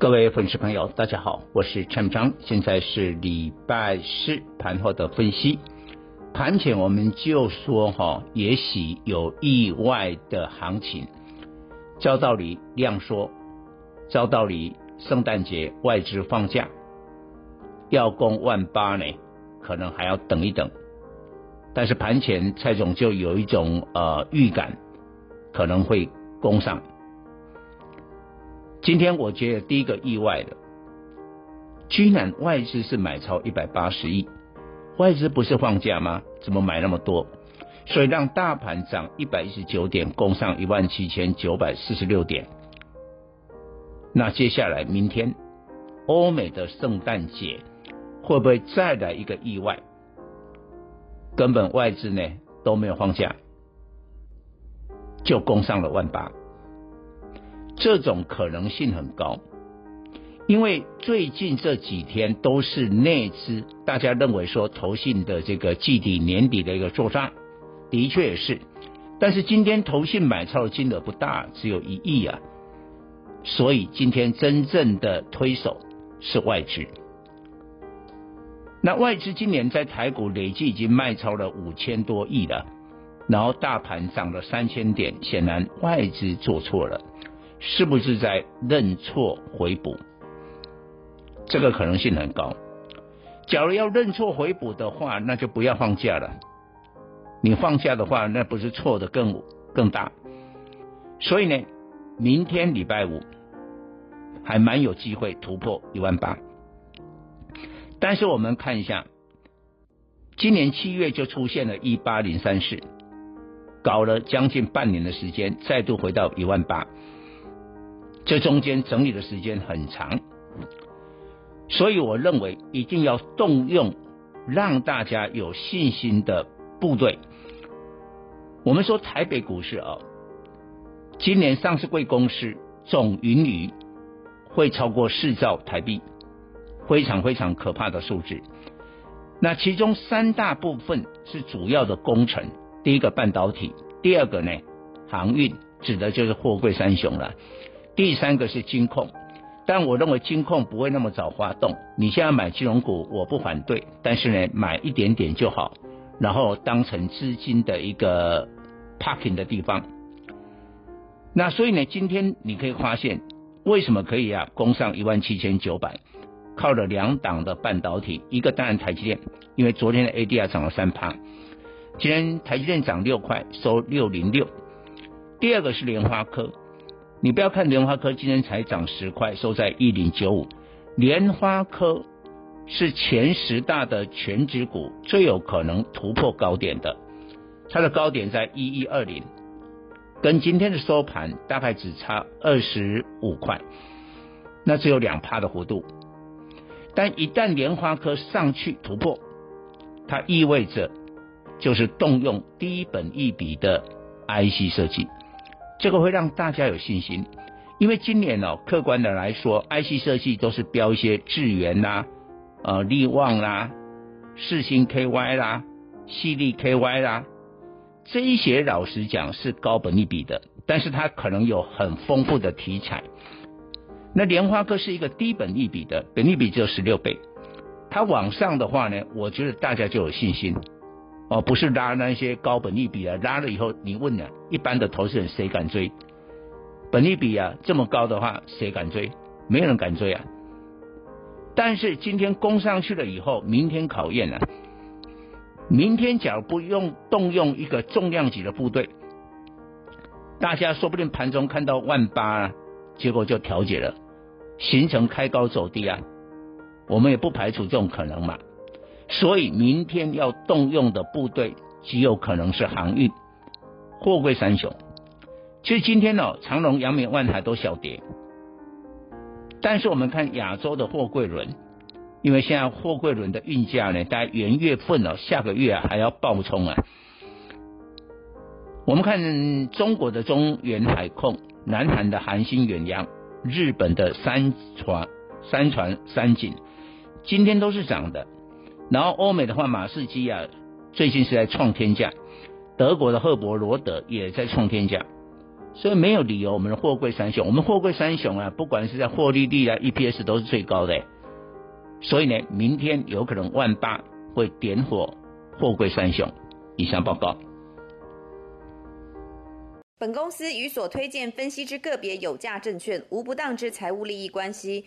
各位粉丝朋友，大家好，我是陈章，现在是礼拜四盘后的分析。盘前我们就说哈，也许有意外的行情。照道理量说，照道理圣诞节外资放假，要攻万八呢，可能还要等一等。但是盘前蔡总就有一种呃预感，可能会攻上。今天我觉得第一个意外的，居然外资是买超一百八十亿，外资不是放假吗？怎么买那么多？所以让大盘涨一百一十九点，攻上一万七千九百四十六点。那接下来明天欧美的圣诞节会不会再来一个意外？根本外资呢都没有放假，就攻上了万八，这种可能性很高，因为最近这几天都是内资，大家认为说投信的这个季底年底的一个做账，的确也是，但是今天投信买超的金额不大，只有一亿啊，所以今天真正的推手是外资。那外资今年在台股累计已经卖超了五千多亿了，然后大盘涨了三千点，显然外资做错了，是不是在认错回补？这个可能性很高。假如要认错回补的话，那就不要放假了。你放假的话，那不是错的更更大。所以呢，明天礼拜五还蛮有机会突破一万八。但是我们看一下，今年七月就出现了一八零三四，搞了将近半年的时间，再度回到一万八，这中间整理的时间很长，所以我认为一定要动用让大家有信心的部队。我们说台北股市啊，今年上市贵公司总盈余会超过四兆台币。非常非常可怕的数字。那其中三大部分是主要的工程，第一个半导体，第二个呢航运，指的就是货柜三雄了。第三个是金控，但我认为金控不会那么早发动。你现在买金融股，我不反对，但是呢买一点点就好，然后当成资金的一个 parking 的地方。那所以呢，今天你可以发现为什么可以啊攻上一万七千九百。靠了两档的半导体，一个当然台积电，因为昨天的 ADR 涨了三趴，今天台积电涨六块，收六零六。第二个是联发科，你不要看联发科今天才涨十块，收在一零九五。联发科是前十大的全指股，最有可能突破高点的，它的高点在一一二零，跟今天的收盘大概只差二十五块，那只有两趴的幅度。但一旦莲花科上去突破，它意味着就是动用低本一笔的 IC 设计，这个会让大家有信心。因为今年哦，客观的来说，IC 设计都是标一些智元啦、呃力旺啦、世星 KY 啦、犀利 KY 啦，这一些老实讲是高本利比的，但是它可能有很丰富的题材。那莲花科是一个低本利比的，本利比只有十六倍，它往上的话呢，我觉得大家就有信心哦，不是拉那些高本利比啊，拉了以后你问呢，一般的投资人谁敢追？本利比啊这么高的话，谁敢追？没有人敢追啊。但是今天攻上去了以后，明天考验了啊，明天假如不用动用一个重量级的部队，大家说不定盘中看到万八啊。结果就调节了，形成开高走低啊，我们也不排除这种可能嘛。所以明天要动用的部队极有可能是航运、货柜三雄。其实今天呢、哦，长隆、阳明、万海都小跌，但是我们看亚洲的货柜轮，因为现在货柜轮的运价呢，大概元月份哦，下个月啊还要爆冲啊。我们看中国的中远海控、南韩的韩星远洋、日本的三船、三船三井，今天都是涨的。然后欧美的话，马士基啊，最近是在创天价；德国的赫伯罗德也在创天价。所以没有理由，我们的货柜三雄，我们货柜三雄啊，不管是在获利率啊、EPS 都是最高的。所以呢，明天有可能万八会点火货柜三雄。以上报告。本公司与所推荐分析之个别有价证券无不当之财务利益关系。